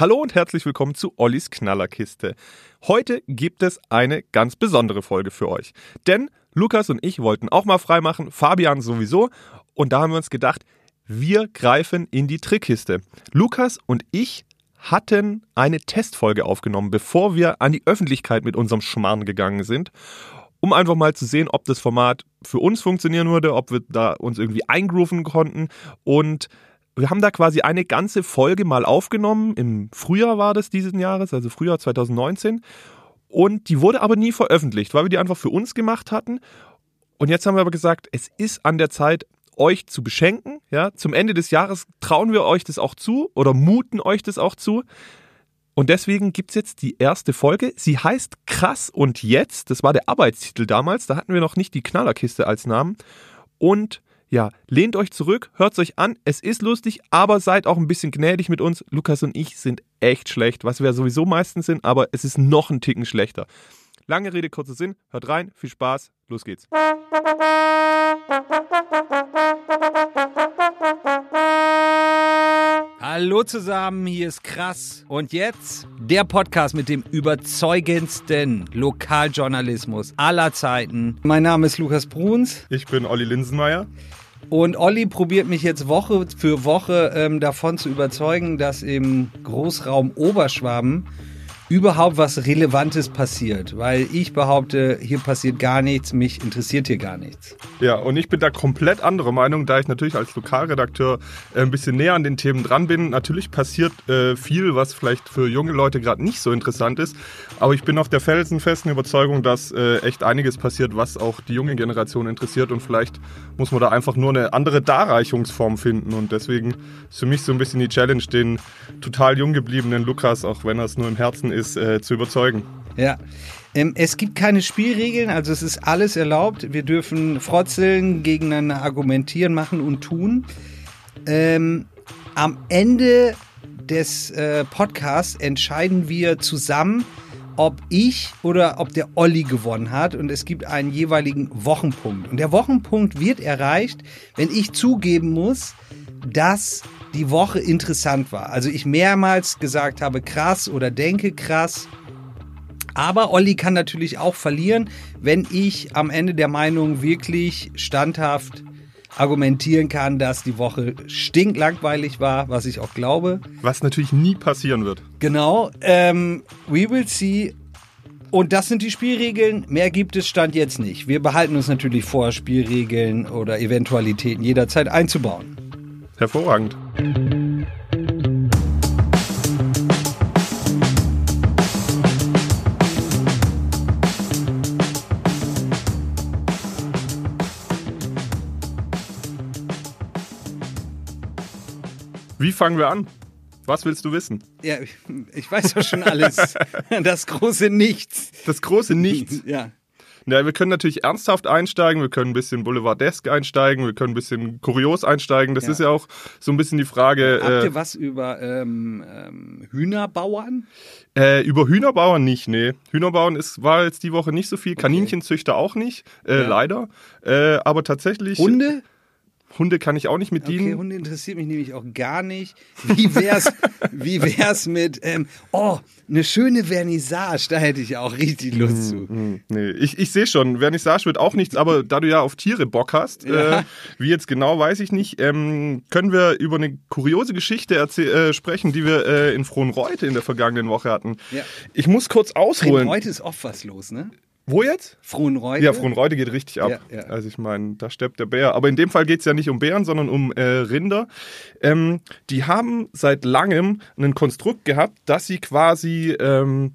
Hallo und herzlich willkommen zu Ollis Knallerkiste. Heute gibt es eine ganz besondere Folge für euch. Denn Lukas und ich wollten auch mal freimachen, Fabian sowieso. Und da haben wir uns gedacht, wir greifen in die Trickkiste. Lukas und ich hatten eine Testfolge aufgenommen, bevor wir an die Öffentlichkeit mit unserem Schmarrn gegangen sind, um einfach mal zu sehen, ob das Format für uns funktionieren würde, ob wir da uns irgendwie eingrooven konnten und wir haben da quasi eine ganze Folge mal aufgenommen. Im Frühjahr war das diesen Jahres, also Frühjahr 2019. Und die wurde aber nie veröffentlicht, weil wir die einfach für uns gemacht hatten. Und jetzt haben wir aber gesagt, es ist an der Zeit, euch zu beschenken. Ja, zum Ende des Jahres trauen wir euch das auch zu oder muten euch das auch zu. Und deswegen gibt es jetzt die erste Folge. Sie heißt Krass und jetzt. Das war der Arbeitstitel damals. Da hatten wir noch nicht die Knallerkiste als Namen. Und ja, lehnt euch zurück, hört es euch an. Es ist lustig, aber seid auch ein bisschen gnädig mit uns. Lukas und ich sind echt schlecht, was wir sowieso meistens sind, aber es ist noch ein Ticken schlechter. Lange Rede, kurzer Sinn. Hört rein, viel Spaß, los geht's. Hallo zusammen, hier ist Krass. Und jetzt der Podcast mit dem überzeugendsten Lokaljournalismus aller Zeiten. Mein Name ist Lukas Bruns. Ich bin Olli Linsenmeier. Und Olli probiert mich jetzt Woche für Woche ähm, davon zu überzeugen, dass im Großraum Oberschwaben überhaupt was Relevantes passiert. Weil ich behaupte, hier passiert gar nichts, mich interessiert hier gar nichts. Ja, und ich bin da komplett anderer Meinung, da ich natürlich als Lokalredakteur äh, ein bisschen näher an den Themen dran bin. Natürlich passiert äh, viel, was vielleicht für junge Leute gerade nicht so interessant ist. Aber ich bin auf der felsenfesten Überzeugung, dass äh, echt einiges passiert, was auch die junge Generation interessiert. Und vielleicht muss man da einfach nur eine andere Darreichungsform finden. Und deswegen ist für mich so ein bisschen die Challenge, den total jung gebliebenen Lukas, auch wenn er es nur im Herzen ist, äh, zu überzeugen. Ja. Ähm, es gibt keine Spielregeln, also es ist alles erlaubt. Wir dürfen frotzeln, gegeneinander argumentieren, machen und tun. Ähm, am Ende des äh, Podcasts entscheiden wir zusammen, ob ich oder ob der Olli gewonnen hat und es gibt einen jeweiligen Wochenpunkt. Und der Wochenpunkt wird erreicht, wenn ich zugeben muss, dass die Woche interessant war. Also ich mehrmals gesagt habe krass oder denke krass. Aber Olli kann natürlich auch verlieren, wenn ich am Ende der Meinung wirklich standhaft argumentieren kann, dass die Woche stinklangweilig war, was ich auch glaube. Was natürlich nie passieren wird. Genau. Ähm, we will see. Und das sind die Spielregeln. Mehr gibt es Stand jetzt nicht. Wir behalten uns natürlich vor, Spielregeln oder Eventualitäten jederzeit einzubauen. Hervorragend. Wie fangen wir an? Was willst du wissen? Ja, ich weiß doch schon alles. Das große Nichts. Das große Nichts? Ja. Ja, wir können natürlich ernsthaft einsteigen, wir können ein bisschen Boulevardesk einsteigen, wir können ein bisschen kurios einsteigen. Das Ja. ist ja auch so ein bisschen die Frage. Habt äh, ihr was über ähm, ähm, Hühnerbauern? Äh, über Hühnerbauern nicht, nee. Hühnerbauern ist, war jetzt die Woche nicht so viel, Kaninchenzüchter auch nicht, äh, Ja. leider. Äh, aber tatsächlich. Hunde? Hunde kann ich auch nicht mit Okay, dienen. Hunde interessiert mich nämlich auch gar nicht. Wie wär's, wie wär's mit, ähm, oh, eine schöne Vernissage, da hätte ich auch richtig Lust zu. Hm, nee, ich, ich sehe schon, Vernissage wird auch nichts, aber da du ja auf Tiere Bock hast, Ja. äh, wie jetzt genau, weiß ich nicht, ähm, können wir über eine kuriose Geschichte äh, sprechen, die wir äh, in Frohnreute in der vergangenen Woche hatten. Ja. Ich muss kurz ausholen. Heute ist oft was los, ne? Wo jetzt? Frohnreute. Ja, Frohnreute geht richtig ab. Ja, ja. Also ich meine, da stirbt der Bär. Aber in dem Fall geht es ja nicht um Bären, sondern um äh, Rinder. Ähm, die haben seit langem ein Konstrukt gehabt, dass sie quasi ähm,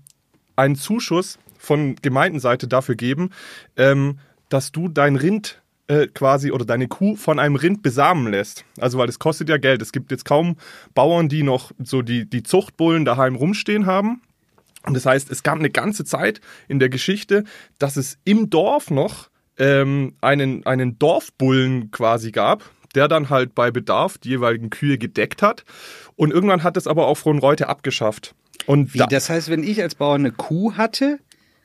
einen Zuschuss von Gemeindenseite dafür geben, ähm, dass du dein Rind äh, quasi oder deine Kuh von einem Rind besamen lässt. Also weil das kostet ja Geld. Es gibt jetzt kaum Bauern, die noch so die, die Zuchtbullen daheim rumstehen haben. Und das heißt, es gab eine ganze Zeit in der Geschichte, dass es im Dorf noch ähm, einen, einen Dorfbullen quasi gab, der dann halt bei Bedarf die jeweiligen Kühe gedeckt hat. Und irgendwann hat es aber auch Frohnreute abgeschafft. Und Wie, da, das heißt, wenn ich als Bauer eine Kuh hatte,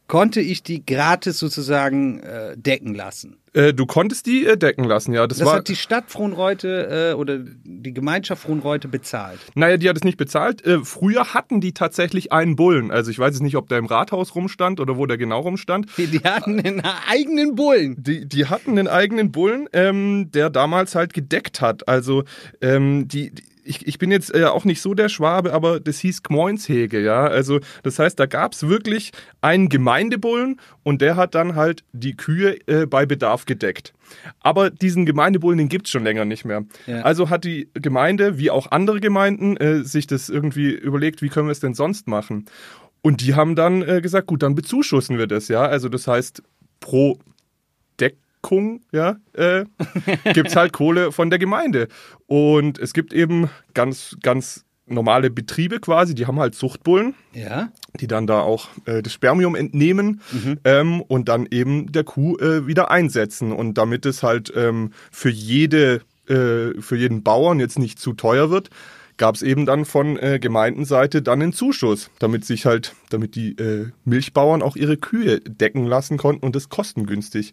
konnte ich die gratis sozusagen äh, decken lassen. Äh, du konntest die äh, decken lassen, ja. Das, Das war, hat die Stadt Frohnreute äh, oder die Gemeinschaft Frohnreute bezahlt. naja, die hat es nicht bezahlt. Äh, früher hatten die tatsächlich einen Bullen. Also ich weiß jetzt nicht, ob der im Rathaus rumstand oder wo der genau rumstand. Die, die hatten einen eigenen Bullen. Die, die hatten einen eigenen Bullen, ähm, der damals halt gedeckt hat. Also ähm, die, die ich, ich bin jetzt äh, auch nicht so der Schwabe, aber das hieß Gmoinshege, ja. Also das heißt, da gab es wirklich einen Gemeindebullen und der hat dann halt die Kühe äh, bei Bedarf gedeckt. Aber diesen Gemeindebullen, den gibt's schon länger nicht mehr. Ja. Also hat die Gemeinde, wie auch andere Gemeinden, äh, sich das irgendwie überlegt, wie können wir es denn sonst machen? Und die haben dann äh, gesagt, gut, dann bezuschussen wir das, ja. Also das heißt, pro Deckung, ja, äh, gibt's halt Kohle von der Gemeinde. Und es gibt eben ganz, ganz normale Betriebe quasi, die haben halt Zuchtbullen, Ja. die dann da auch äh, das Spermium entnehmen ähm, und dann eben der Kuh äh, wieder einsetzen. Und damit es halt ähm, für jede, äh, für jeden Bauern jetzt nicht zu teuer wird, gab es eben dann von äh, Gemeindenseite dann einen Zuschuss, damit sich halt, damit die äh, Milchbauern auch ihre Kühe decken lassen konnten und das kostengünstig.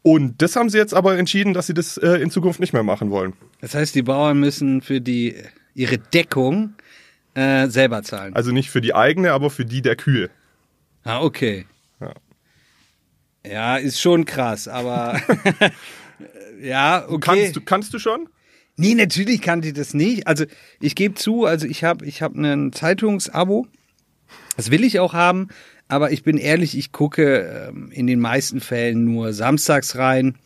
Und das haben sie jetzt aber entschieden, dass sie das äh, in Zukunft nicht mehr machen wollen. Das heißt, die Bauern müssen für die ihre Deckung äh, selber zahlen. Also nicht für die eigene, aber für die der Kühe. Ah, okay. Ja. Ja, ist schon krass, aber ja, okay. Kannst, du, kannst du schon? Nee, natürlich kannte ich das nicht. Also ich gebe zu, also ich habe ich hab ein Zeitungsabo. Das will ich auch haben, aber ich bin ehrlich, ich gucke ähm, in den meisten Fällen nur samstags rein.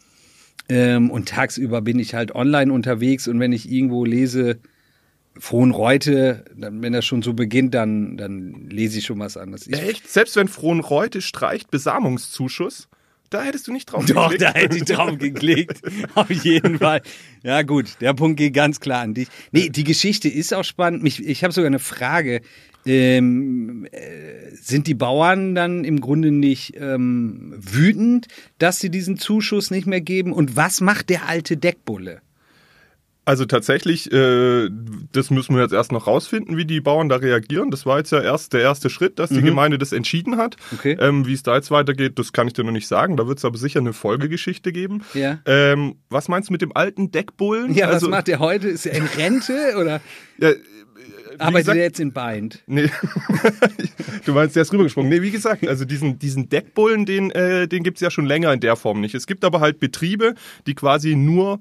Ähm, und tagsüber bin ich halt online unterwegs und wenn ich irgendwo lese, Frohnreute, dann, wenn das schon so beginnt, dann, dann lese ich schon was anderes. Ich, Echt? Selbst wenn Frohnreute streicht Besamungszuschuss, da hättest du nicht drauf Doch, geklickt. da hätte ich drauf geklickt. Auf jeden Fall. Ja, gut, der Punkt geht ganz klar an dich. Nee, die Geschichte ist auch spannend. Mich, ich habe sogar eine Frage. Ähm, äh, sind die Bauern dann im Grunde nicht ähm, wütend, dass sie diesen Zuschuss nicht mehr geben? Und was macht der alte Deckbulle? Also tatsächlich, äh, das müssen wir jetzt erst noch rausfinden, wie die Bauern da reagieren. Das war jetzt ja erst der erste Schritt, dass die Gemeinde das entschieden hat. Mhm. Okay. Ähm, wie es da jetzt weitergeht, das kann ich dir noch nicht sagen. Da wird es aber sicher eine Folgegeschichte geben. Ja. Ähm, was meinst du mit dem alten Deckbullen? Ja, also, was macht der heute? Ist er in Rente oder Ja, arbeitet gesagt- er jetzt in Bind? Nee, du meinst, der ist rübergesprungen. Nee, wie gesagt, also diesen, diesen Deckbullen, den, äh, den gibt's ja schon länger in der Form nicht. Es gibt aber halt Betriebe, die quasi nur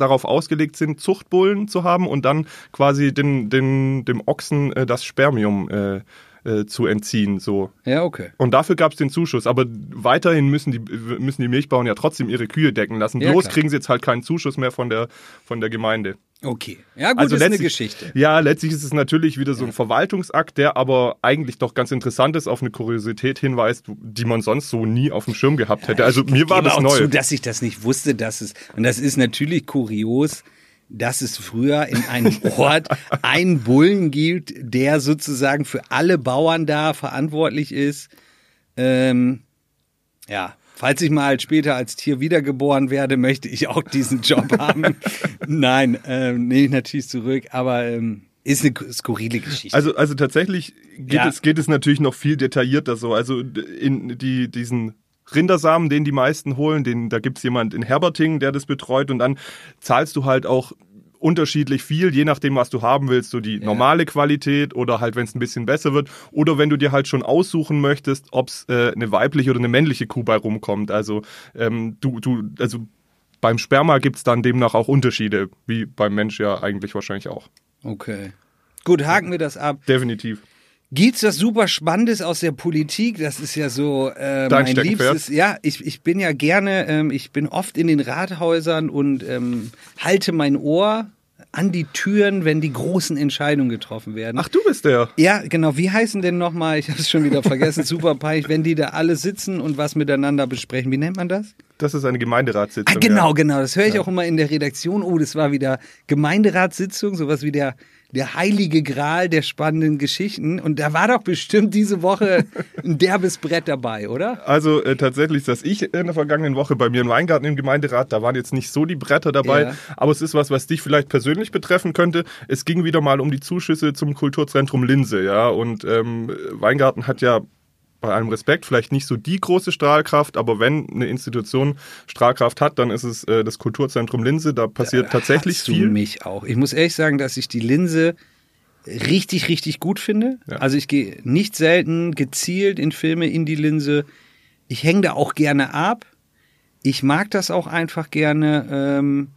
darauf ausgelegt sind, Zuchtbullen zu haben und dann quasi den, den, dem Ochsen äh, das Spermium äh, äh, zu entziehen. So. Ja, okay. Und dafür gab's den Zuschuss. Aber weiterhin müssen die, müssen die Milchbauern ja trotzdem ihre Kühe decken lassen. Ja, Bloß klar. kriegen sie jetzt halt keinen Zuschuss mehr von der, von der Gemeinde. Okay. Ja, gut, Also ist eine Geschichte. Ja, letztlich ist es natürlich wieder so ein Verwaltungsakt, der aber eigentlich doch ganz interessant ist, auf eine Kuriosität hinweist, die man sonst so nie auf dem Schirm gehabt hätte. Also mir war das auch neu. zu, dass ich das nicht wusste, dass es und das ist natürlich kurios, dass es früher in einem Ort einen Bullen gibt, der sozusagen für alle Bauern da verantwortlich ist. Ähm, ja, falls ich mal später als Tier wiedergeboren werde, möchte ich auch diesen Job haben. Nein, ähm, nehme ich natürlich zurück, aber ähm, ist eine skurrile Geschichte. Also, also tatsächlich geht, Ja. es, geht es natürlich noch viel detaillierter so. Also in die, diesen Rindersamen, den die meisten holen, den, da gibt's jemand in Herberting, der das betreut und dann zahlst du halt auch unterschiedlich viel, je nachdem, was du haben willst, so die normale Qualität oder halt, wenn es ein bisschen besser wird oder wenn du dir halt schon aussuchen möchtest, ob's äh, eine weibliche oder eine männliche Kuh bei rumkommt. Also ähm, du, du, also beim Sperma gibt's dann demnach auch Unterschiede, wie beim Mensch ja eigentlich wahrscheinlich auch. okay. Gut, haken wir das ab. Definitiv. Gibt's das super Spannendes aus der Politik? Das ist ja so äh, mein liebstes. Ja, ich, ich bin ja gerne, ähm, ich bin oft in den Rathäusern und ähm, halte mein Ohr an die Türen, wenn die großen Entscheidungen getroffen werden. Ach, du bist der. Ja, genau. Wie heißen denn nochmal? Ich habe es schon wieder vergessen. Super peinlich, wenn die da alle sitzen und was miteinander besprechen. Wie nennt man das? Das ist eine Gemeinderatssitzung. Ah, genau, Ja. genau. Das höre ich auch immer in der Redaktion. Oh, das war wieder Gemeinderatssitzung, sowas wie der, der heilige Gral der spannenden Geschichten. Und da war doch bestimmt diese Woche ein derbes Brett dabei, oder? Also äh, tatsächlich saß ich in der vergangenen Woche bei mir im Weingarten im Gemeinderat. Da waren jetzt nicht so die Bretter dabei, Ja. aber es ist was, was dich vielleicht persönlich betreffen könnte. Es ging wieder mal um die Zuschüsse zum Kulturzentrum Linse, ja. Und ähm, Weingarten hat ja bei allem Respekt, vielleicht nicht so die große Strahlkraft, aber wenn eine Institution Strahlkraft hat, dann ist es äh, das Kulturzentrum Linse. Da passiert Da tatsächlich hast du viel. mich auch. Ich muss ehrlich sagen, dass ich die Linse richtig, richtig gut finde. Ja. Also ich gehe nicht selten gezielt in Filme in die Linse. Ich hänge da auch gerne ab. Ich mag das auch einfach gerne. Ähm,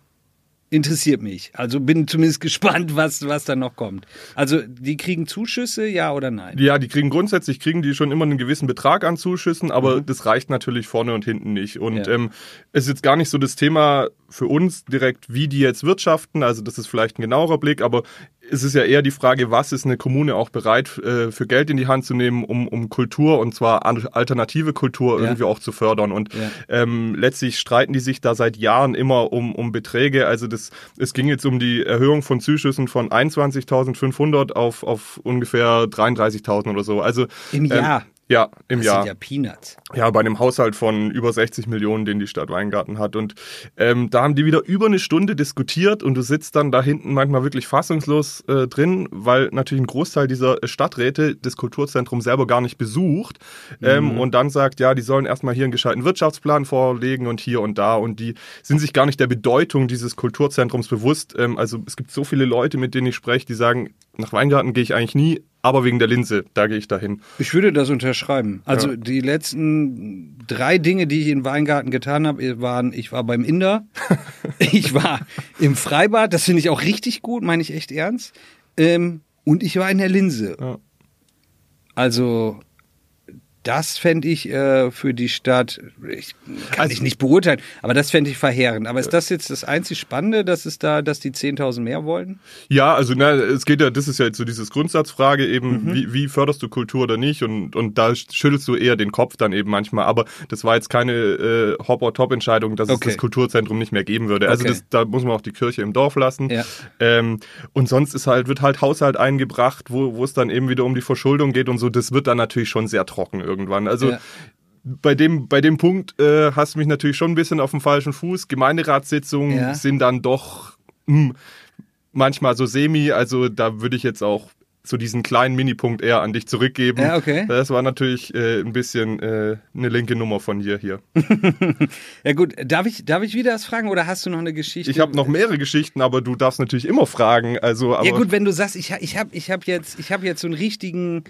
interessiert mich. Also bin zumindest gespannt, was, was da noch kommt. Also die kriegen Zuschüsse, ja oder nein? Ja, die kriegen grundsätzlich kriegen die schon immer einen gewissen Betrag an Zuschüssen, aber das reicht natürlich vorne und hinten nicht. Und Mhm. Ja. ähm, es ist jetzt gar nicht so das Thema für uns direkt, wie die jetzt wirtschaften. Also das ist vielleicht ein genauerer Blick, aber es ist ja eher die Frage, was ist eine Kommune auch bereit äh, für Geld in die Hand zu nehmen, um, um Kultur und zwar alternative Kultur Ja. irgendwie auch zu fördern. Und Ja. ähm, letztlich streiten die sich da seit Jahren immer um, um Beträge. Also das, es ging jetzt um die Erhöhung von Zuschüssen von 21.500 auf, auf ungefähr 33.000 oder so. Also Im ähm, Jahr. Ja, im Das Jahr. sind ja Peanuts. Ja, bei einem Haushalt von über 60 Millionen, den die Stadt Weingarten hat. Und ähm, da haben die wieder über eine Stunde diskutiert und du sitzt dann da hinten manchmal wirklich fassungslos äh, drin, weil natürlich ein Großteil dieser Stadträte das Kulturzentrum selber gar nicht besucht ähm, und dann sagt, ja, die sollen erstmal hier einen gescheiten Wirtschaftsplan vorlegen und hier und da und die sind sich gar nicht der Bedeutung dieses Kulturzentrums bewusst. Ähm, also es gibt so viele Leute, mit denen ich spreche, die sagen, nach Weingarten gehe ich eigentlich nie, aber wegen der Linse, da gehe ich dahin. Ich würde das unterschreiben. Also Ja. die letzten drei Dinge, die ich in Weingarten getan habe, waren, ich war beim Inder, ich war im Freibad, das finde ich auch richtig gut, meine ich echt ernst, ähm, und ich war in der Linse. Ja. Also das fände ich äh, für die Stadt, ich kann Also- ich nicht beurteilen, aber das fände ich verheerend. Aber ist das jetzt das einzig Spannende, dass es da, dass die 10.000 mehr wollten? Ja, also na, es geht ja, das ist ja jetzt so dieses Grundsatzfrage eben, Mhm. wie, wie förderst du Kultur oder nicht und, und da schüttelst du eher den Kopf dann eben manchmal, aber das war jetzt keine äh, Hop-or-Top-Entscheidung, dass Okay. es das Kulturzentrum nicht mehr geben würde. Also Okay. das, da muss man auch die Kirche im Dorf lassen. Ja. Ähm, und sonst ist halt, wird halt Haushalt eingebracht, wo, wo es dann eben wieder um die Verschuldung geht und so, das wird dann natürlich schon sehr trocken irgendwann. Also Ja. bei dem, bei dem Punkt äh, hast du mich natürlich schon ein bisschen auf dem falschen Fuß. Gemeinderatssitzungen Ja. sind dann doch hm, manchmal so semi. Also da würde ich jetzt auch so diesen kleinen Minipunkt eher an dich zurückgeben. Ja, okay. Das war natürlich äh, ein bisschen äh, eine linke Nummer von dir hier. Ja gut, darf ich, darf ich wieder was fragen oder hast du noch eine Geschichte? Ich habe noch mehrere Geschichten, aber du darfst natürlich immer fragen. Also, aber ja gut, wenn du sagst, ich, ich habe ich hab jetzt, ich hab jetzt so einen richtigen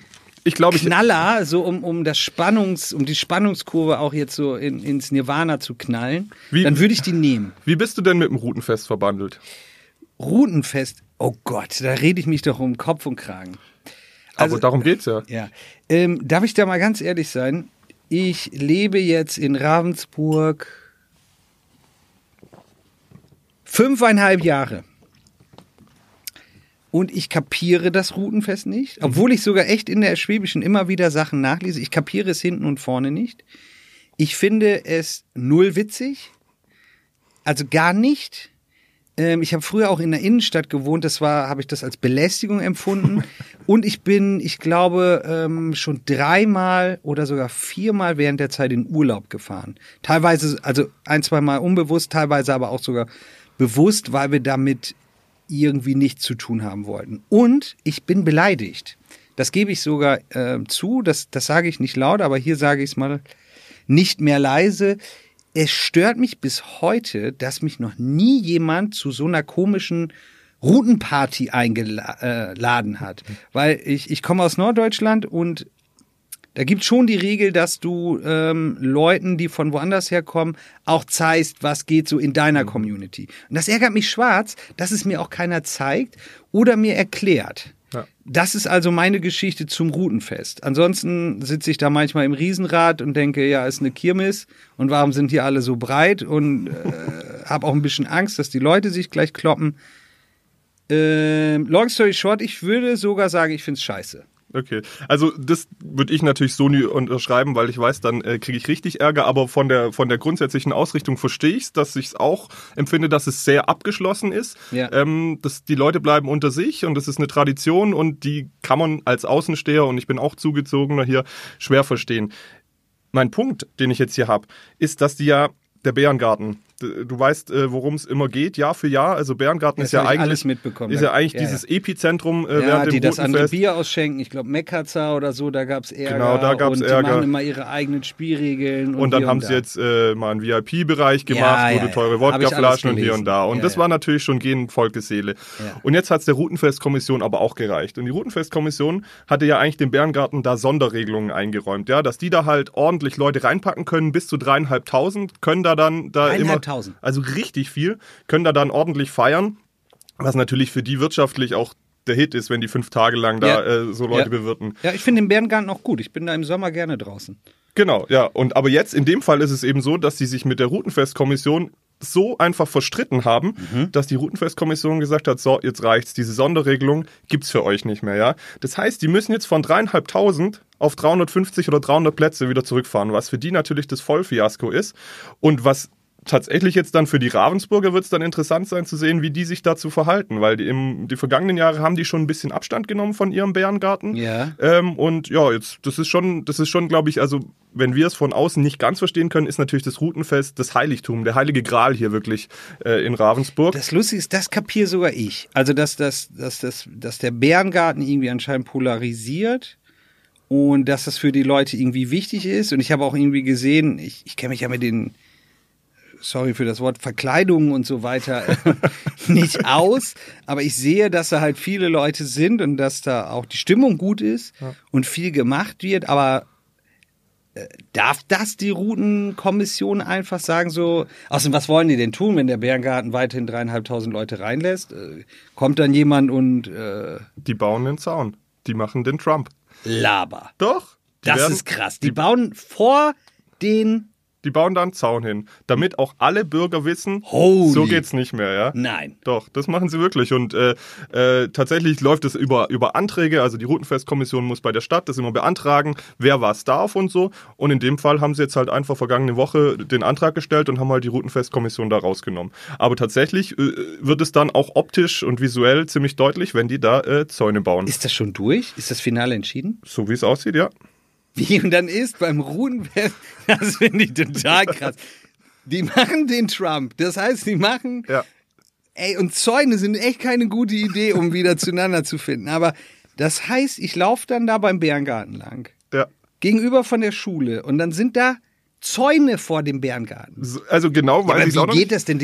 ich glaube, ich, Knaller, so um, um das Spannungs, um die Spannungskurve auch jetzt so in, ins Nirvana zu knallen, Wie- dann würde ich die nehmen. wie bist du denn mit dem Routenfest verbandelt? Rutenfest, oh Gott, da rede ich mich doch um Kopf und Kragen. Also- aber darum geht's ja. Ja. Ähm, darf ich da mal ganz ehrlich sein? Ich lebe jetzt in Ravensburg fünfeinhalb Jahre. Und ich kapiere das Routenfest nicht, obwohl ich sogar echt in der Schwäbischen immer wieder Sachen nachlese. Ich kapiere es hinten und vorne nicht. Ich finde es null witzig. Also gar nicht. Ähm, ich habe früher auch in der Innenstadt gewohnt, das war, habe ich das als Belästigung empfunden. Und ich bin, ich glaube, ähm, schon dreimal oder sogar viermal während der Zeit in Urlaub gefahren. Teilweise, also ein, zwei Mal unbewusst, teilweise aber auch sogar bewusst, weil wir damit irgendwie nichts zu tun haben wollten. Und ich bin beleidigt. Das gebe ich sogar äh, zu, das, das sage ich nicht laut, aber hier sage ich es mal nicht mehr leise. Es stört mich bis heute, dass mich noch nie jemand zu so einer komischen Routenparty eingeladen hat. Weil ich, ich komme aus Norddeutschland und da gibt schon die Regel, dass du ähm, Leuten, die von woanders herkommen, auch zeigst, was geht so in deiner Community. Und das ärgert mich schwarz, dass es mir auch keiner zeigt oder mir erklärt. Ja. Das ist also meine Geschichte zum Routenfest. Ansonsten sitze ich da manchmal im Riesenrad und denke, ja, ist eine Kirmes und warum sind hier alle so breit und äh, habe auch ein bisschen Angst, dass die Leute sich gleich kloppen. Ähm, long story short, ich würde sogar sagen, ich finde es scheiße. Okay, also das würde ich natürlich so nie unterschreiben, weil ich weiß, dann äh, kriege ich richtig Ärger, aber von der, von der grundsätzlichen Ausrichtung verstehe ich es, dass ich es auch empfinde, dass es sehr abgeschlossen ist. Ja. Ähm, dass die Leute bleiben unter sich und das ist eine Tradition und die kann man als Außensteher, und ich bin auch zugezogener hier, schwer verstehen. Mein Punkt, den ich jetzt hier habe, ist, dass die ja der Bärengarten, du weißt, äh, worum es immer geht, Jahr für Jahr. Also Bärengarten Das ist ja eigentlich, ist ja Da- eigentlich ja, ja. dieses Epizentrum äh, Ja, während die dem das andere. Bier ausschenken. Ich glaube, Mekkaza oder so, da gab es Ärger. Genau, da gab's und Ärger. Die machen immer ihre eigenen Spielregeln. Und, Und dann haben da. sie jetzt äh, mal einen VIP-Bereich gemacht, Ja, wo ja, du teure ja. Wodkaflaschen und hier und da. Und Ja, das ja. war natürlich schon gegen Volkesseele. Ja. Und jetzt hat es der Routenfestkommission aber auch gereicht. Und die Routenfestkommission hatte ja eigentlich dem Bärengarten da Sonderregelungen eingeräumt, ja, dass die da halt ordentlich Leute reinpacken können, bis zu dreieinhalbtausend, können da dann da immer, Dreieinhalbtausend? also richtig viel, können da dann ordentlich feiern, was natürlich für die wirtschaftlich auch der Hit ist, wenn die fünf Tage lang da Ja. äh, so Leute Ja. bewirten. Ja, ich finde den Bärengarten auch gut. Ich bin da im Sommer gerne draußen. Genau, ja. Und aber jetzt in dem Fall ist es eben so, dass sie sich mit der Routenfestkommission so einfach verstritten haben, dass die Routenfestkommission gesagt hat, so, jetzt reicht's, diese Sonderregelung gibt's für euch nicht mehr, ja. Das heißt, die müssen jetzt von dreieinhalbtausend auf 350 oder 300 Plätze wieder zurückfahren, was für die natürlich das Vollfiasko ist und was tatsächlich jetzt dann für die Ravensburger wird es dann interessant sein zu sehen, wie die sich dazu verhalten, weil die im die vergangenen Jahre haben die schon ein bisschen Abstand genommen von ihrem Bärengarten. Ja. Ähm, und ja, jetzt, das ist schon, das ist schon, glaube ich, also wenn wir es von außen nicht ganz verstehen können, ist natürlich das Routenfest das Heiligtum, der heilige Gral hier wirklich äh, in Ravensburg. Das Lustige ist, das kapiere sogar ich. Also, dass, dass, dass, dass, dass der Bärengarten irgendwie anscheinend polarisiert und dass das für die Leute irgendwie wichtig ist. Und ich habe auch irgendwie gesehen, ich, ich kenne mich ja mit den, sorry für das Wort, Verkleidungen und so weiter äh, nicht aus. Aber ich sehe, dass da halt viele Leute sind und dass da auch die Stimmung gut ist und viel gemacht wird. Aber äh, Darf das die Routenkommission einfach sagen so? Außerdem, was wollen die denn tun, wenn der Bärengarten weiterhin dreieinhalbtausend Leute reinlässt? Äh, kommt dann jemand und äh, Die bauen den Zaun. Die machen den Trump. laber? Doch. Die Das werden- ist krass. Die bauen vor den. Die bauen da einen Zaun hin, damit auch alle Bürger wissen, Holy. so geht's nicht mehr, ja. Nein. Doch, das machen sie wirklich. Und äh, äh, tatsächlich läuft es über, über Anträge. Also die Routenfestkommission muss bei der Stadt das immer beantragen, wer was darf und so. Und in dem Fall haben sie jetzt halt einfach vergangene Woche den Antrag gestellt und haben halt die Routenfestkommission da rausgenommen. Aber tatsächlich äh, wird es dann auch optisch und visuell ziemlich deutlich, wenn die da äh, Zäune bauen. Ist das schon durch? Ist das Finale entschieden? so wie es aussieht, ja. Wie und dann ist beim Routenfest, das finde ich total krass. Die machen den Trump. Das heißt, die machen Ja. Ey, und Zäune sind echt keine gute Idee, um wieder zueinander zu finden. Aber das heißt, ich laufe dann da beim Bärengarten lang. ja. Gegenüber von der Schule. Und dann sind da Zäune vor dem Bärengarten. So- Also genau, weil Aber ich auch wie geht das denn?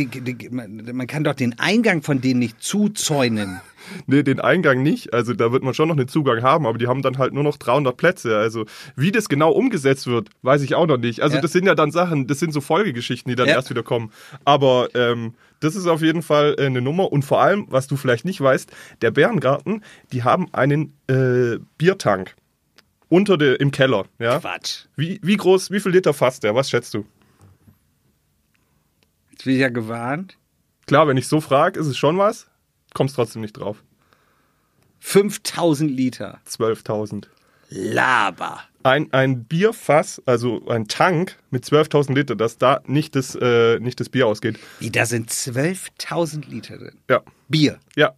Man kann doch den Eingang von denen nicht zuzäunen. Nee, den Eingang nicht. Also da wird man schon noch einen Zugang haben, aber die haben dann halt nur noch 300 Plätze. Also wie das genau umgesetzt wird, weiß ich auch noch nicht. Also Ja. das sind ja dann Sachen, das sind so Folgegeschichten, die dann Ja. erst wieder kommen. Aber ähm, das ist auf jeden Fall äh, eine Nummer. Und vor allem, was du vielleicht nicht weißt, der Bärengarten, die haben einen äh, Biertank unter der im Keller. Ja? Quatsch. Wie, wie groß, wie viel Liter fasst der? Was schätzt du? Jetzt bin ich ja gewarnt. Klar, wenn ich so frage, ist es schon was. Kommst trotzdem nicht drauf. 5000 Liter. 12.000. Laber. ein, ein Bierfass, also ein Tank mit 12.000 Liter, dass da nicht das, äh, nicht das Bier ausgeht. Wie, da sind 12.000 Liter drin. Ja, Bier. ja.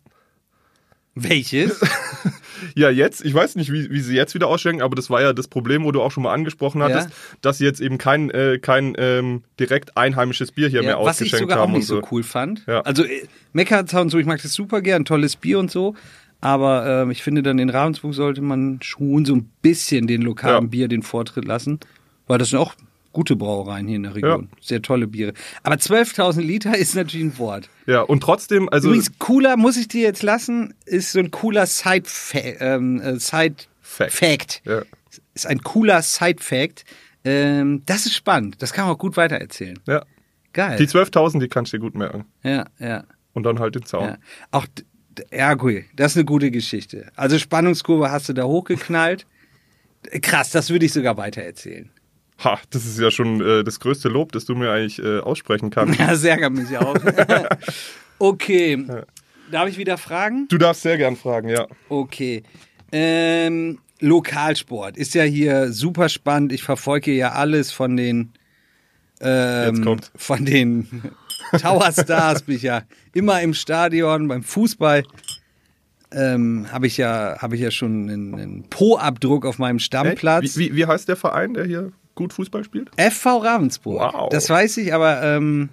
Welches? Ja, jetzt, ich weiß nicht, wie, wie sie jetzt wieder ausschenken, aber das war ja das Problem, wo du auch schon mal angesprochen hattest, Ja. dass sie jetzt eben kein, äh, kein ähm, direkt einheimisches Bier hier mehr Ja, was ich ausgeschenkt sogar auch haben nicht so so. cool fand. Ja. Also äh, Meckerza und so, ich mag das super gern, tolles Bier und so. Aber ähm, ich finde, dann in Ravensburg sollte man schon so ein bisschen den lokalen Ja. Bier den Vortritt lassen. Weil das sind auch gute Brauereien hier in der Region. Sehr tolle Biere. Aber 12.000 Liter ist natürlich ein Wort. Ja, und trotzdem, also Übrigens, cooler, muss ich dir jetzt lassen, ist so ein cooler Side, ähm, äh, Side Fact. Fact. Ja. Ist ein cooler Side Fact. Ähm, das ist spannend. Das kann man auch gut weitererzählen. ja, Geil. die 12.000, die kannst du dir gut merken. ja, ja. Und dann halt den Zaun. Ja. Auch, ja, cool. Das ist eine gute Geschichte. Also Spannungskurve hast du da hochgeknallt. Krass, das würde ich sogar weitererzählen. Ha, das ist ja schon äh, das größte Lob, das du mir eigentlich äh, aussprechen kannst. Ja, das ärgert mich auch. okay. Darf ich wieder fragen? Du darfst sehr gern fragen, ja. Okay. Ähm, Lokalsport ist ja hier super spannend. Ich verfolge ja alles von den ähm, von den Tower Stars bin ich ja immer im Stadion beim Fußball. Ähm, habe ich ja habe ich ja schon einen, einen Po-Abdruck auf meinem? Stammplatz. Wie, wie, wie heißt der Verein, der hier gut Fußball spielt? FV Ravensburg. Wow. Das weiß ich, aber ähm,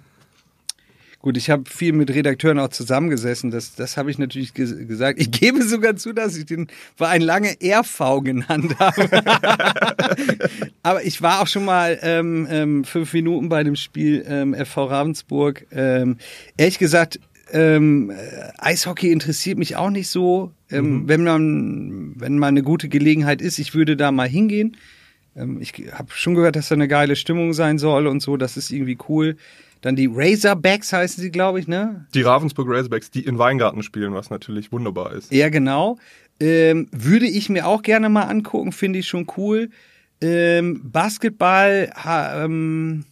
Gut, ich habe viel mit Redakteuren auch zusammengesessen. Das, das habe ich natürlich ges gesagt. Ich gebe sogar zu, dass ich den Verein lange RV genannt habe. Aber ich war auch schon mal ähm, ähm, fünf Minuten bei dem Spiel ähm, FV Ravensburg. Ähm, ehrlich gesagt, ähm, Eishockey interessiert mich auch nicht so. Ähm, mhm. Wenn man, wenn mal eine gute Gelegenheit ist, ich würde da mal hingehen. Ähm, ich habe schon gehört, dass da eine geile Stimmung sein soll und so. Das ist irgendwie cool. Dann die Razorbacks heißen sie, glaube ich, ne? Die Ravensburg Razorbacks, die in Weingarten spielen, was natürlich wunderbar ist. Ja, genau. Ähm, würde ich mir auch gerne mal angucken, finde ich schon cool. Ähm, Basketball, ha, ähm,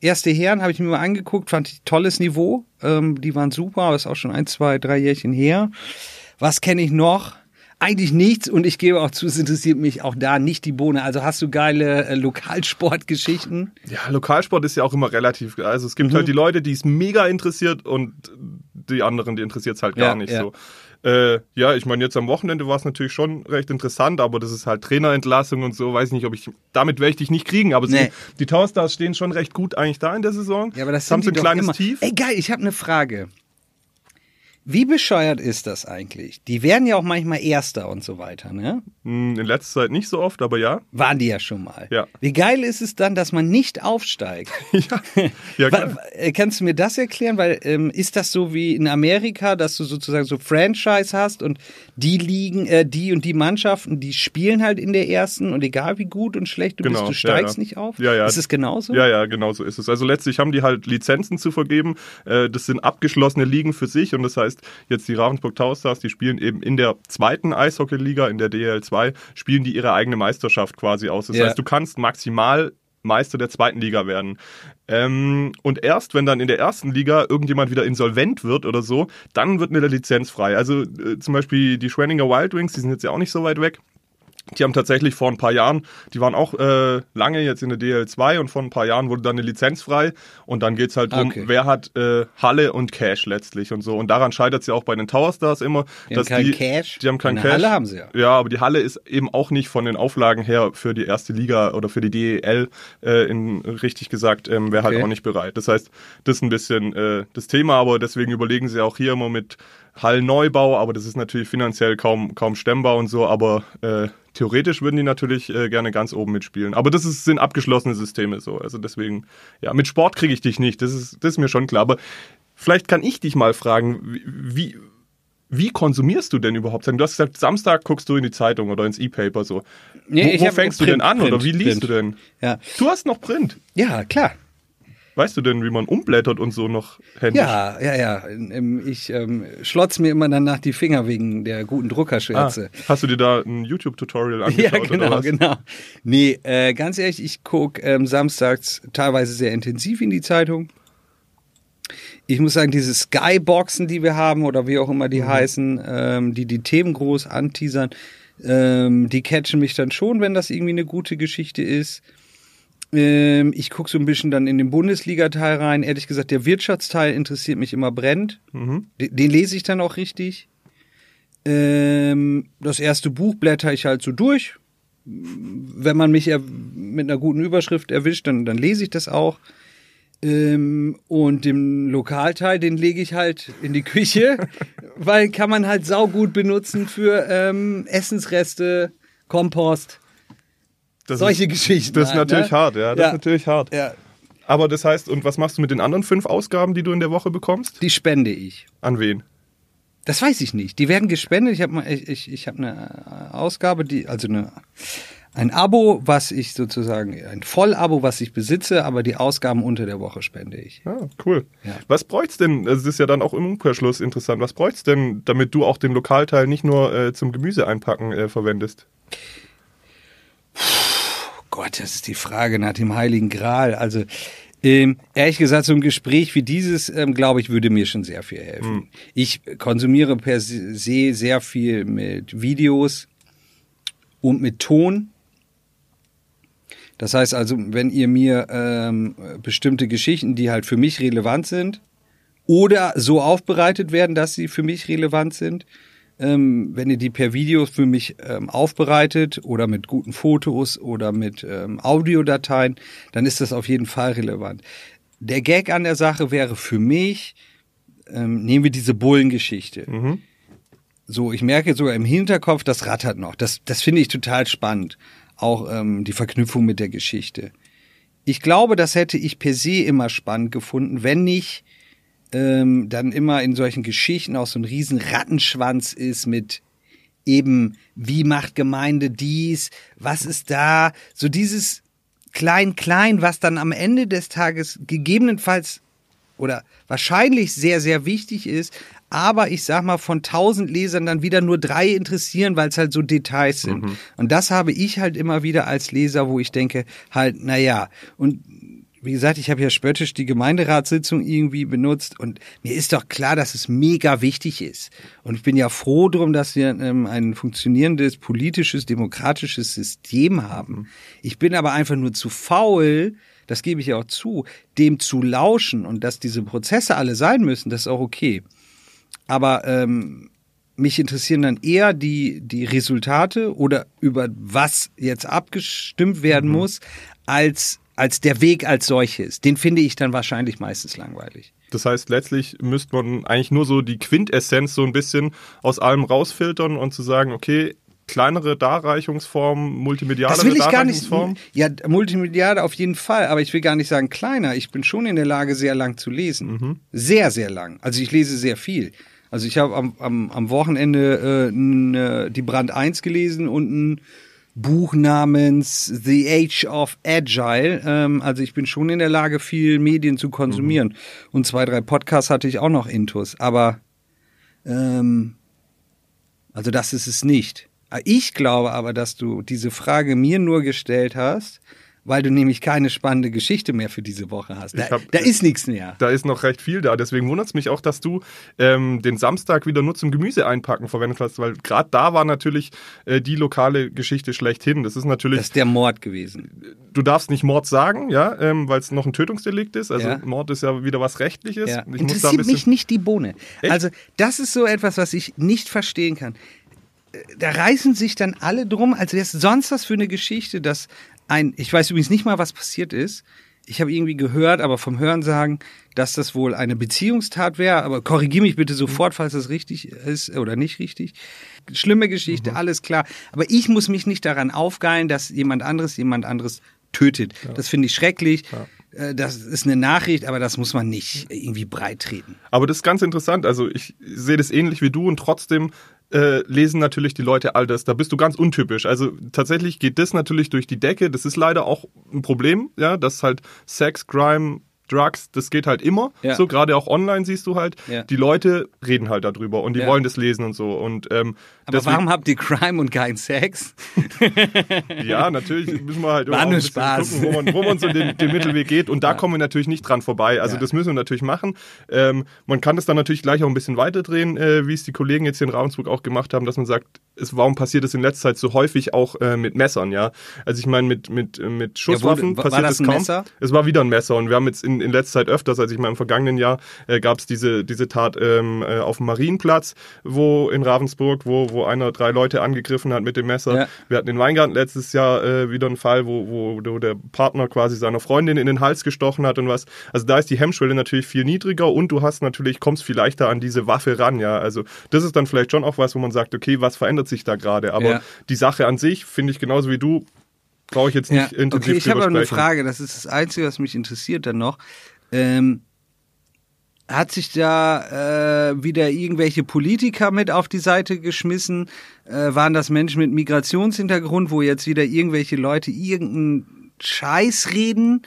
erste Herren habe ich mir mal angeguckt, fand ich tolles Niveau. Ähm, die waren super, aber ist auch schon ein, zwei, drei Jährchen her. Was kenne ich noch? Eigentlich nichts und ich gebe auch zu, es interessiert mich auch da nicht die Bohne. Also hast du geile äh, Lokalsportgeschichten? Ja, Lokalsport ist ja auch immer relativ. Also es gibt mhm. halt die Leute, die es mega interessiert und die anderen, die interessiert es halt gar ja, nicht ja. so. Äh, ja, ich meine, jetzt am Wochenende war es natürlich schon recht interessant, aber das ist halt Trainerentlassung und so, weiß ich nicht, ob ich, damit werde ich dich nicht kriegen, aber nee. die Tower Stars stehen schon recht gut eigentlich da in der Saison. Ja, aber das haben sie ein kleines immer. Tief. Ey, geil, ich habe eine Frage. Wie bescheuert ist das eigentlich? Die werden ja auch manchmal Erster und so weiter, ne? Hm, in letzter Zeit nicht so oft, aber ja. Waren die ja schon mal. Ja. Wie geil ist es dann, dass man nicht aufsteigt? ja. ja klar. Äh, kannst du mir das erklären? Weil ähm, ist das so wie in Amerika, dass du sozusagen so Franchise hast und die liegen, äh, die und die Mannschaften, die spielen halt in der ersten und egal wie gut und schlecht du genau. bist, du steigst ja, ja. nicht auf? Ja, ja. Ist es genauso? Ja, ja, genauso ist es. Also letztlich haben die halt Lizenzen zu vergeben. Äh, das sind abgeschlossene Ligen für sich und das heißt, jetzt die Ravensburg Tower Stars, die spielen eben in der zweiten Eishockey-Liga, in der DL2, spielen die ihre eigene Meisterschaft quasi aus. Das ja. heißt, du kannst maximal Meister der zweiten Liga werden. Ähm, und erst wenn dann in der ersten Liga irgendjemand wieder insolvent wird oder so, dann wird eine Lizenz frei. Also äh, zum Beispiel die Schwenninger Wild Wings, die sind jetzt ja auch nicht so weit weg. Die haben tatsächlich vor ein paar Jahren, die waren auch äh, lange jetzt in der DL2 und vor ein paar Jahren wurde dann eine Lizenz frei und dann geht es halt darum, okay. wer hat äh, Halle und Cash letztlich und so. Und daran scheitert es ja auch bei den Tower Stars immer. Die dass haben keinen die, Cash. Die haben keinen Cash. Halle haben sie ja. Ja, aber die Halle ist eben auch nicht von den Auflagen her für die erste Liga oder für die DEL äh, in, richtig gesagt, ähm, wäre halt okay. auch nicht bereit. Das heißt, das ist ein bisschen äh, das Thema, aber deswegen überlegen sie auch hier immer mit Hallneubau, aber das ist natürlich finanziell kaum, kaum stemmbar und so, aber äh, theoretisch würden die natürlich äh, gerne ganz oben mitspielen. Aber das ist, sind abgeschlossene Systeme so. Also deswegen, ja, mit Sport kriege ich dich nicht, das ist, das ist mir schon klar. Aber vielleicht kann ich dich mal fragen, wie, wie konsumierst du denn überhaupt? Du hast gesagt, Samstag guckst du in die Zeitung oder ins E-Paper so. Nee, wo, wo fängst Print, du denn an Print, oder wie liest Print. du denn? Ja. Du hast noch Print. Ja, klar. Weißt du denn, wie man umblättert und so noch händisch? Ja, ja, ja. Ich ähm, schlotz mir immer danach die Finger wegen der guten Druckerschwärze. Ah, hast du dir da ein YouTube-Tutorial angeschaut? Ja, genau, oder was? genau. Nee, äh, ganz ehrlich, ich gucke ähm, samstags teilweise sehr intensiv in die Zeitung. Ich muss sagen, diese Skyboxen, die wir haben oder wie auch immer die mhm. heißen, ähm, die die Themen groß anteasern, ähm, die catchen mich dann schon, wenn das irgendwie eine gute Geschichte ist. Ähm, ich gucke so ein bisschen dann in den Bundesliga-Teil rein. Ehrlich gesagt, der Wirtschaftsteil interessiert mich immer brennend. Mhm. Den, den, lese ich dann auch richtig. Ähm, das erste Buch blätter ich halt so durch. Wenn man mich mit einer guten Überschrift erwischt, dann, dann lese ich das auch. Ähm, und den Lokalteil, den lege ich halt in die Küche, weil kann man halt saugut benutzen für ähm, Essensreste, Kompost. Das Solche ist, Geschichten. Das ist halt, natürlich ne? hart, ja. Das ja. ist natürlich hart. Ja. Aber das heißt, und was machst du mit den anderen fünf Ausgaben, die du in der Woche bekommst? Die spende ich. An wen? Das weiß ich nicht. Die werden gespendet. Ich habe ich, ich, ich hab eine Ausgabe, die, also eine, ein Abo, was ich sozusagen, ein Vollabo, was ich besitze, aber die Ausgaben unter der Woche spende ich. Ah, cool. Ja. Was bräucht's denn, das ist ja dann auch im Umkehrschluss interessant, was bräucht's denn, damit du auch den Lokalteil nicht nur äh, zum Gemüse einpacken äh, verwendest? Gott, das ist die Frage nach dem Heiligen Gral. Also ähm, ehrlich gesagt, so ein Gespräch wie dieses, ähm, glaube ich, würde mir schon sehr viel helfen. Mhm. Ich konsumiere per se sehr viel mit Videos und mit Ton. Das heißt also, wenn ihr mir ähm, bestimmte Geschichten, die halt für mich relevant sind, oder so aufbereitet werden, dass sie für mich relevant sind, ähm, wenn ihr die per Video für mich ähm, aufbereitet oder mit guten Fotos oder mit ähm, Audiodateien, dann ist das auf jeden Fall relevant. der Gag an der Sache wäre für mich, ähm, nehmen wir diese Bullengeschichte. Mhm. So, ich merke sogar im Hinterkopf, das rattert noch. Das, das finde ich total spannend. Auch ähm, die Verknüpfung mit der Geschichte. Ich glaube, das hätte ich per se immer spannend gefunden, wenn nicht ähm, dann immer in solchen Geschichten auch so ein riesen Rattenschwanz ist mit eben, wie macht Gemeinde dies, was ist da, so dieses Klein-Klein, was dann am Ende des Tages gegebenenfalls oder wahrscheinlich sehr, sehr wichtig ist, aber ich sag mal, von tausend Lesern dann wieder nur drei interessieren, weil es halt so Details sind. Mhm. Und das habe ich halt immer wieder als Leser, wo ich denke, halt, na ja, und wie gesagt, ich habe ja spöttisch die Gemeinderatssitzung irgendwie benutzt und mir ist doch klar, dass es mega wichtig ist. Und ich bin ja froh drum, dass wir ähm, ein funktionierendes politisches, demokratisches System haben. Ich bin aber einfach nur zu faul, das gebe ich ja auch zu, dem zu lauschen und dass diese Prozesse alle sein müssen, das ist auch okay. Aber ähm, mich interessieren dann eher die, die Resultate oder über was jetzt abgestimmt werden muss, als, als der Weg als solches. Den finde ich dann wahrscheinlich meistens langweilig. Das heißt, letztlich müsste man eigentlich nur so die Quintessenz so ein bisschen aus allem rausfiltern und zu sagen, okay, kleinere Darreichungsformen, multimediale Das will ich gar nicht. Ja, multimediale auf jeden Fall, aber ich will gar nicht sagen kleiner. Ich bin schon in der Lage, sehr lang zu lesen. Sehr, sehr lang. Also ich lese sehr viel. Also ich habe am, am, am Wochenende äh, n, äh, die Brand 1 gelesen und ein Buch namens The Age of Agile. Ähm, also ich bin schon in der Lage, viel Medien zu konsumieren. Und zwei, drei Podcasts hatte ich auch noch intus. Aber ähm, also das ist es nicht. Ich glaube aber, dass du diese Frage mir nur gestellt hast, weil du nämlich keine spannende Geschichte mehr für diese Woche hast. Da, hab- da ist nichts mehr. Da ist noch recht viel da. Deswegen wundert es mich auch, dass du ähm, den Samstag wieder nur zum Gemüse einpacken verwendet hast, weil gerade da war natürlich äh, die lokale Geschichte schlechthin. Das ist natürlich, Das ist der Mord gewesen. du darfst nicht Mord sagen, ja, ähm, weil es noch ein Tötungsdelikt ist. Also Ja. Mord ist ja wieder was Rechtliches. Ja. Ich Interessiert mich nicht die Bohne. Echt? Also das ist so etwas, was ich nicht verstehen kann. Äh, Da reißen sich dann alle drum, als wäre es sonst was für eine Geschichte, dass ein, ich weiß übrigens nicht mal, was passiert ist. Ich habe irgendwie gehört, aber vom Hören sagen, dass das wohl eine Beziehungstat wäre. Aber korrigier mich bitte sofort, falls das richtig ist oder nicht richtig. Schlimme Geschichte, Mhm. alles klar. Aber ich muss mich nicht daran aufgeilen, dass jemand anderes jemand anderes tötet. Das finde ich schrecklich. Äh, Das ist eine Nachricht, aber das muss man nicht irgendwie breit treten. Aber das ist ganz interessant. Also ich sehe das ähnlich wie du und trotzdem äh, lesen natürlich die Leute all das. Da bist du ganz untypisch. Also tatsächlich geht das natürlich durch die Decke. Das ist leider auch ein Problem, ja, dass halt Sex, Crime, Drugs, das geht halt immer. Ja. So gerade auch online siehst du halt, Ja. die Leute reden halt darüber und die Ja. wollen das lesen und so. Und ähm, Aber warum habt ihr Crime und keinen Sex? Ja, natürlich müssen wir halt immer nur Spaß. gucken, wo man, wo man so den, den Mittelweg geht. Und da kommen wir natürlich nicht dran vorbei. Also Ja. das müssen wir natürlich machen. Ähm, man kann das dann natürlich gleich auch ein bisschen weiterdrehen, äh, wie es die Kollegen jetzt hier in Ravensburg auch gemacht haben, dass man sagt, es, warum passiert es in letzter Zeit so häufig auch äh, mit Messern, ja? Also ich meine, mit, mit, mit Schusswaffen wo- war passiert das es kaum. Messer? Es war wieder ein Messer und wir haben jetzt in, in letzter Zeit öfters, also ich meine im vergangenen Jahr äh, gab es diese, diese Tat ähm, äh, auf dem Marienplatz, wo in Ravensburg, wo, wo einer drei Leute angegriffen hat mit dem Messer. Ja. Wir hatten in Weingarten letztes Jahr äh, wieder einen Fall, wo, wo, wo der Partner quasi seiner Freundin in den Hals gestochen hat und was. Also da ist die Hemmschwelle natürlich viel niedriger und du hast natürlich, kommst viel leichter an diese Waffe ran, ja. Also das ist dann vielleicht schon auch was, wo man sagt, okay, was verändert sich da gerade? Aber Ja. die Sache an sich, finde ich genauso wie du, brauche ich jetzt Ja, nicht intensiv okay, ich habe aber eine. Frage, das ist das Einzige, was mich interessiert dann noch. Ähm, hat sich da äh, wieder irgendwelche Politiker mit auf die Seite geschmissen? Äh, waren das Menschen mit Migrationshintergrund, wo jetzt wieder irgendwelche Leute irgendeinen Scheiß reden?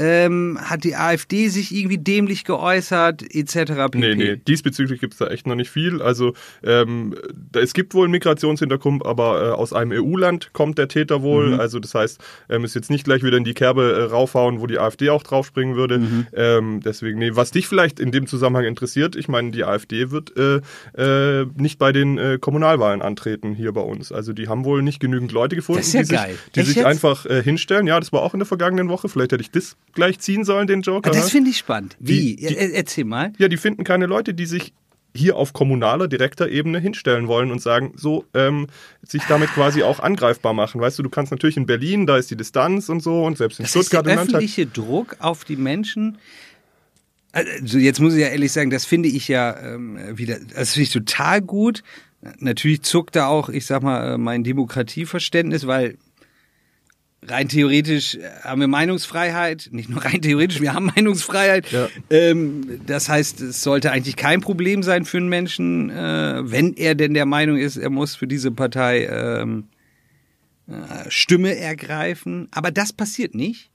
Ähm, hat die AfD sich irgendwie dämlich geäußert, etc. pp. Nee, nee, diesbezüglich gibt es da echt noch nicht viel. Also ähm, es gibt wohl einen Migrationshintergrund, aber äh, aus einem EU-Land kommt der Täter wohl. Mhm. Also das heißt, er muss jetzt nicht gleich wieder in die Kerbe äh, raufhauen, wo die AfD auch draufspringen würde. Mhm. Ähm, deswegen, nee, was dich vielleicht in dem Zusammenhang interessiert, ich meine, die AfD wird äh, äh, nicht bei den äh, Kommunalwahlen antreten hier bei uns. Also die haben wohl nicht genügend Leute gefunden, ist ja die sich, geil. die Echt sich einfach äh, hinstellen. Ja, das war auch in der vergangenen Woche. Vielleicht hätte ich das gleich ziehen sollen, den Joker. Ah, das finde ich spannend. Wie? Die- die- Er- Erzähl mal. Ja, die finden keine Leute, die sich hier auf kommunaler, direkter Ebene hinstellen wollen und sagen, so, ähm, sich damit quasi auch angreifbar machen. Weißt du, du kannst natürlich in Berlin, da ist die Distanz und so und selbst in Das ist der Stuttgart im Landtag. öffentliche Druck auf die Menschen, Also jetzt muss ich ja ehrlich sagen, das finde ich ja ähm, wieder, das finde ich total gut. Natürlich zuckt da auch, ich sag mal, äh, mein Demokratieverständnis, weil rein theoretisch äh, haben wir Meinungsfreiheit, nicht nur rein theoretisch, wir haben Meinungsfreiheit. Ja. Ähm, das heißt, es sollte eigentlich kein Problem sein für einen Menschen, äh, wenn er denn der Meinung ist, er muss für diese Partei ähm, äh, Stimme ergreifen. Aber das passiert nicht.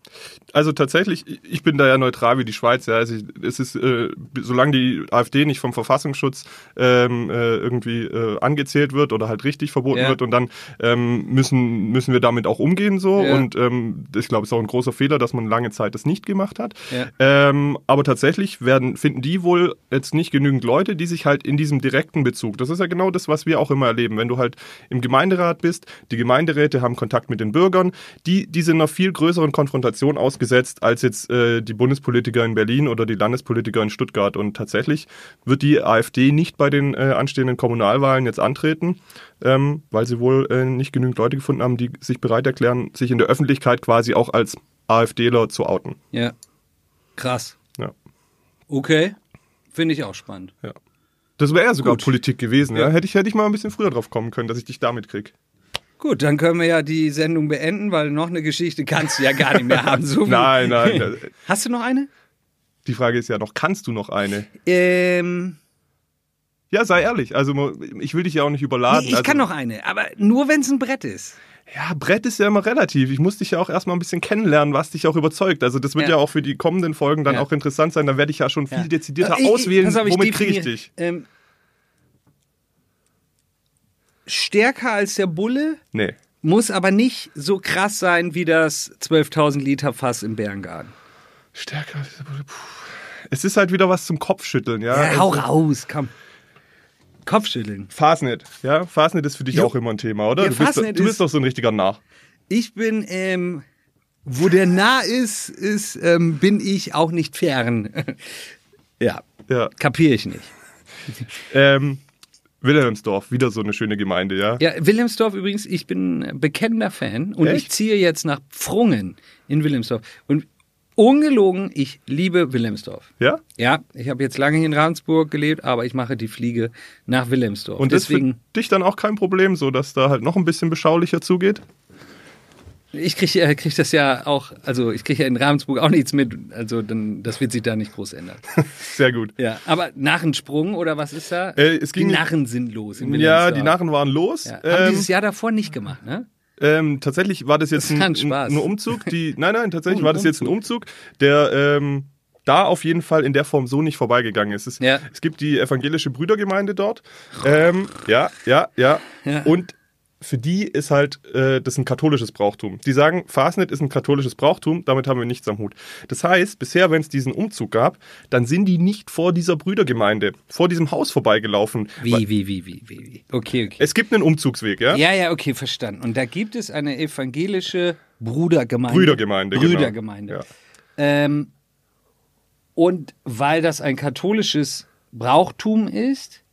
Also tatsächlich, ich bin da ja neutral wie die Schweiz. Ja. Also es ist, äh, solange die AfD nicht vom Verfassungsschutz ähm, äh, irgendwie äh, angezählt wird oder halt richtig verboten Ja. wird und dann ähm, müssen, müssen wir damit auch umgehen so. Ja. Und ähm, ich glaube, es ist auch ein großer Fehler, dass man lange Zeit das nicht gemacht hat. Ja. Ähm, aber tatsächlich werden, finden die wohl jetzt nicht genügend Leute, die sich halt in diesem direkten Bezug, das ist ja genau das, was wir auch immer erleben, wenn du halt im Gemeinderat bist, die Gemeinderäte haben Kontakt mit den Bürgern, die, die sind einer viel größeren Konfrontation ausgesetzt als jetzt äh, die Bundespolitiker in Berlin oder die Landespolitiker in Stuttgart. Und tatsächlich wird die AfD nicht bei den äh, anstehenden Kommunalwahlen jetzt antreten, ähm, weil sie wohl äh, nicht genügend Leute gefunden haben, die sich bereit erklären, sich in der Öffentlichkeit quasi auch als AfDler zu outen. Ja. Krass. Ja. Okay. Finde ich auch spannend. Das wäre ja sogar Gut. Politik gewesen, ja. Ja. Hätte ich, hätte ich mal ein bisschen früher drauf kommen können, dass ich dich damit krieg. Gut, dann können wir ja die Sendung beenden, weil noch eine Geschichte kannst du ja gar nicht mehr haben. So Nein, nein. Hast du noch eine? Die Frage ist ja noch, kannst du noch eine? Ähm, Ja, sei ehrlich. Also ich will dich ja auch nicht überladen. nee, ich also, kann noch eine, aber nur wenn es ein Brett ist. Ja, Brett ist ja immer relativ. Ich muss dich ja auch erstmal ein bisschen kennenlernen, was dich auch überzeugt. Also das wird ja, Ja. auch für die kommenden Folgen dann Ja. auch interessant sein. Da werde ich ja schon viel Ja. dezidierter ich- auswählen, auf, womit kriege ich dich. Ähm, stärker als der Bulle, Nee. muss aber nicht so krass sein wie das 12.000 Liter Fass im Bärengarten. Stärker. als der Bulle, puh. Es ist halt wieder was zum Kopfschütteln, ja. Ja, hau Also, raus, komm. Kopfschütteln. Fastnet, ja. Fastnet ist für dich Jo. auch immer ein Thema, oder? Ja, du, bist, du ist- bist doch so ein richtiger Narr. Ich bin, ähm, wo der nah ist, ist ähm, bin ich auch nicht fern. ja, Ja. kapiere ich nicht. Ähm, Wilhelmsdorf, wieder so eine schöne Gemeinde, ja. Ja, Wilhelmsdorf übrigens, ich bin bekennender Fan und Echt? ich ziehe jetzt nach Pfrungen in Wilhelmsdorf. Und ungelogen, ich liebe Wilhelmsdorf. Ja? Ja, ich habe jetzt lange hier in Ravensburg gelebt, aber ich mache die Fliege nach Wilhelmsdorf. Und das ist deswegen, für dich dann auch kein Problem, so dass da halt noch ein bisschen beschaulicher zugeht? Ich kriege äh, krieg das ja auch, also ich kriege ja in Ravensburg auch nichts mit, also dann, das wird sich da nicht groß ändern. Sehr gut. Ja, aber Narrensprung oder was ist da? Äh, es ging- die Narren sind los. Ja, die Narren waren los. Ja. Haben Ähm, dieses Jahr davor nicht gemacht, ne? Ähm, tatsächlich war das jetzt Das ein, ein Umzug. Die, nein, nein, tatsächlich Oh, war das jetzt ein Umzug, der ähm, da auf jeden Fall in der Form so nicht vorbeigegangen ist. Es, Ja. es gibt die evangelische Brüdergemeinde dort. Ähm, ja, ja, ja, Ja. Und für die ist halt äh, das ein katholisches Brauchtum. Die sagen, Fasnet ist ein katholisches Brauchtum, damit haben wir nichts am Hut. Das heißt, bisher, wenn es diesen Umzug gab, dann sind die nicht vor dieser Brüdergemeinde, vor diesem Haus vorbeigelaufen. Wie, Weil wie, wie, wie, wie, wie. Okay, okay. Es gibt einen Umzugsweg, ja? Ja, ja, okay, verstanden. Und da gibt es eine evangelische Brudergemeinde. Brüdergemeinde, genau. Brüdergemeinde. Ja. Ähm, und weil das ein katholisches Brauchtum ist,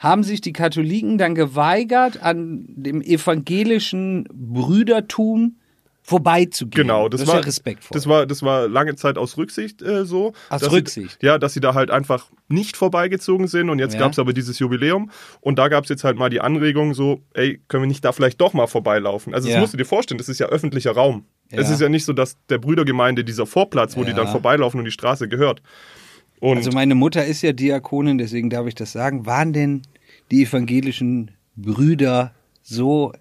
haben sich die Katholiken dann geweigert, an dem evangelischen Brüdertum vorbeizugehen. Genau, das, ist war ja respektvoll. Das war, das war lange Zeit aus Rücksicht äh, so. Aus Rücksicht? Sie, ja, dass sie da halt einfach nicht vorbeigezogen sind und jetzt Ja. gab es aber dieses Jubiläum und da gab es jetzt halt mal die Anregung so, ey, können wir nicht da vielleicht doch mal vorbeilaufen? Also das Ja. musst du dir vorstellen, das ist ja öffentlicher Raum. Es Ja. ist ja nicht so, dass der Brüdergemeinde dieser Vorplatz, wo die dann vorbeilaufen und die Straße gehört. Und Also meine Mutter ist ja Diakonin, deswegen darf ich das sagen. Waren denn die evangelischen Brüder so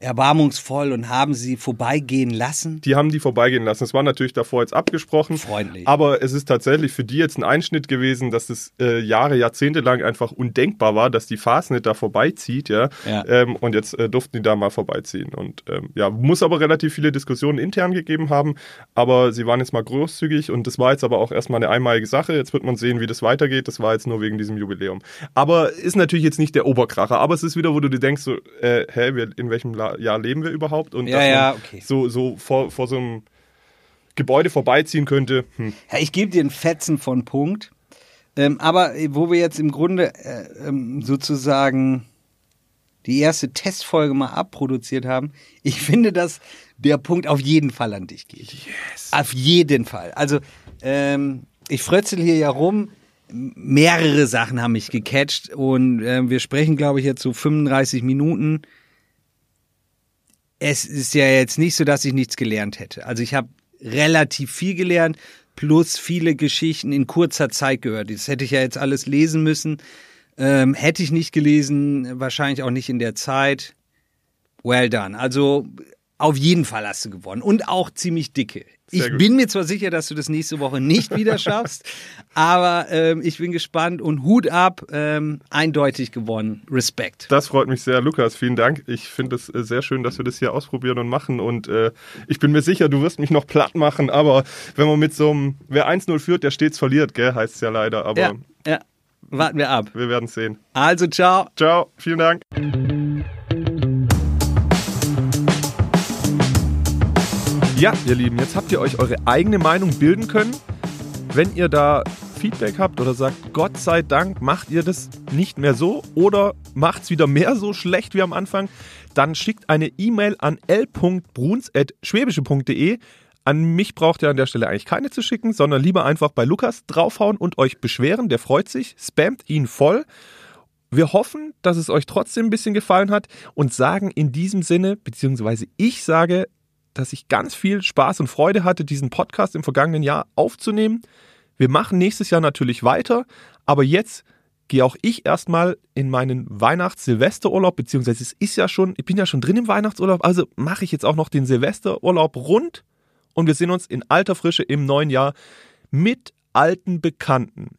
erbarmungsvoll und haben sie vorbeigehen lassen? die haben die vorbeigehen lassen. Das war natürlich davor jetzt abgesprochen. Freundlich. Aber es ist tatsächlich für die jetzt ein Einschnitt gewesen, dass es äh, Jahre, Jahrzehnte lang einfach undenkbar war, dass die Fasnet da vorbeizieht, ja. Ja. Ähm, und jetzt äh, durften die da mal vorbeiziehen. Und ähm, ja, muss aber relativ viele Diskussionen intern gegeben haben. Aber sie waren jetzt mal großzügig und das war jetzt aber auch erstmal eine einmalige Sache. Jetzt wird man sehen, wie das weitergeht. Das war jetzt nur wegen diesem Jubiläum. Aber ist natürlich jetzt nicht der Oberkracher. Aber es ist wieder, wo du dir denkst, so, äh, hä, in welchem La Jahr leben wir überhaupt? Und Ja, dass man ja, okay. so, so vor, vor so einem Gebäude vorbeiziehen könnte. Hm. Ja, ich gebe dir einen Fetzen von Punkt. Ähm, aber äh, wo wir jetzt im Grunde äh, ähm, sozusagen die erste Testfolge mal abproduziert haben, ich finde, dass der Punkt auf jeden Fall an dich geht. Yes. Auf jeden Fall. Also, ähm, ich frötzel hier ja rum. Mehrere Sachen haben mich gecatcht und äh, wir sprechen, glaube ich, jetzt so 35 Minuten. Es ist ja jetzt nicht so, dass ich nichts gelernt hätte. Also ich habe relativ viel gelernt, plus viele Geschichten in kurzer Zeit gehört. Das hätte ich ja jetzt alles lesen müssen. Ähm, hätte ich nicht gelesen, wahrscheinlich auch nicht in der Zeit. Well done. Also auf jeden Fall hast du gewonnen und auch ziemlich dicke. Sehr ich gut. bin mir zwar sicher, dass du das nächste Woche nicht wieder schaffst, aber ähm, ich bin gespannt und Hut ab, ähm, eindeutig gewonnen. Respekt. Das freut mich sehr, Lukas. Vielen Dank. Ich finde es äh, sehr schön, dass wir das hier ausprobieren und machen und äh, ich bin mir sicher, du wirst mich noch platt machen, aber wenn man mit so einem, wer 1-0 führt, der stets verliert, gell, heißt es ja leider, aber. Ja, ja. Warten wir ab. Wir werden sehen. Also, ciao. Ciao. Vielen Dank. Ja, ihr Lieben, jetzt habt ihr euch eure eigene Meinung bilden können. Wenn ihr da Feedback habt oder sagt, Gott sei Dank macht ihr das nicht mehr so oder macht es wieder mehr so schlecht wie am Anfang, dann schickt eine E-Mail an l.bruns.schwäbische.de. An mich braucht ihr an der Stelle eigentlich keine zu schicken, sondern lieber einfach bei Lukas draufhauen und euch beschweren. Der freut sich, spammt ihn voll. Wir hoffen, dass es euch trotzdem ein bisschen gefallen hat und sagen in diesem Sinne, beziehungsweise ich sage, dass ich ganz viel Spaß und Freude hatte, diesen Podcast im vergangenen Jahr aufzunehmen. Wir machen nächstes Jahr natürlich weiter, aber jetzt gehe auch ich erstmal in meinen Weihnachts-Silvesterurlaub, beziehungsweise es ist ja schon, ich bin ja schon drin im Weihnachtsurlaub, also mache ich jetzt auch noch den Silvesterurlaub rund und wir sehen uns in alter Frische im neuen Jahr mit alten Bekannten.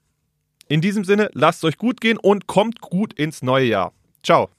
In diesem Sinne, lasst es euch gut gehen und kommt gut ins neue Jahr. Ciao.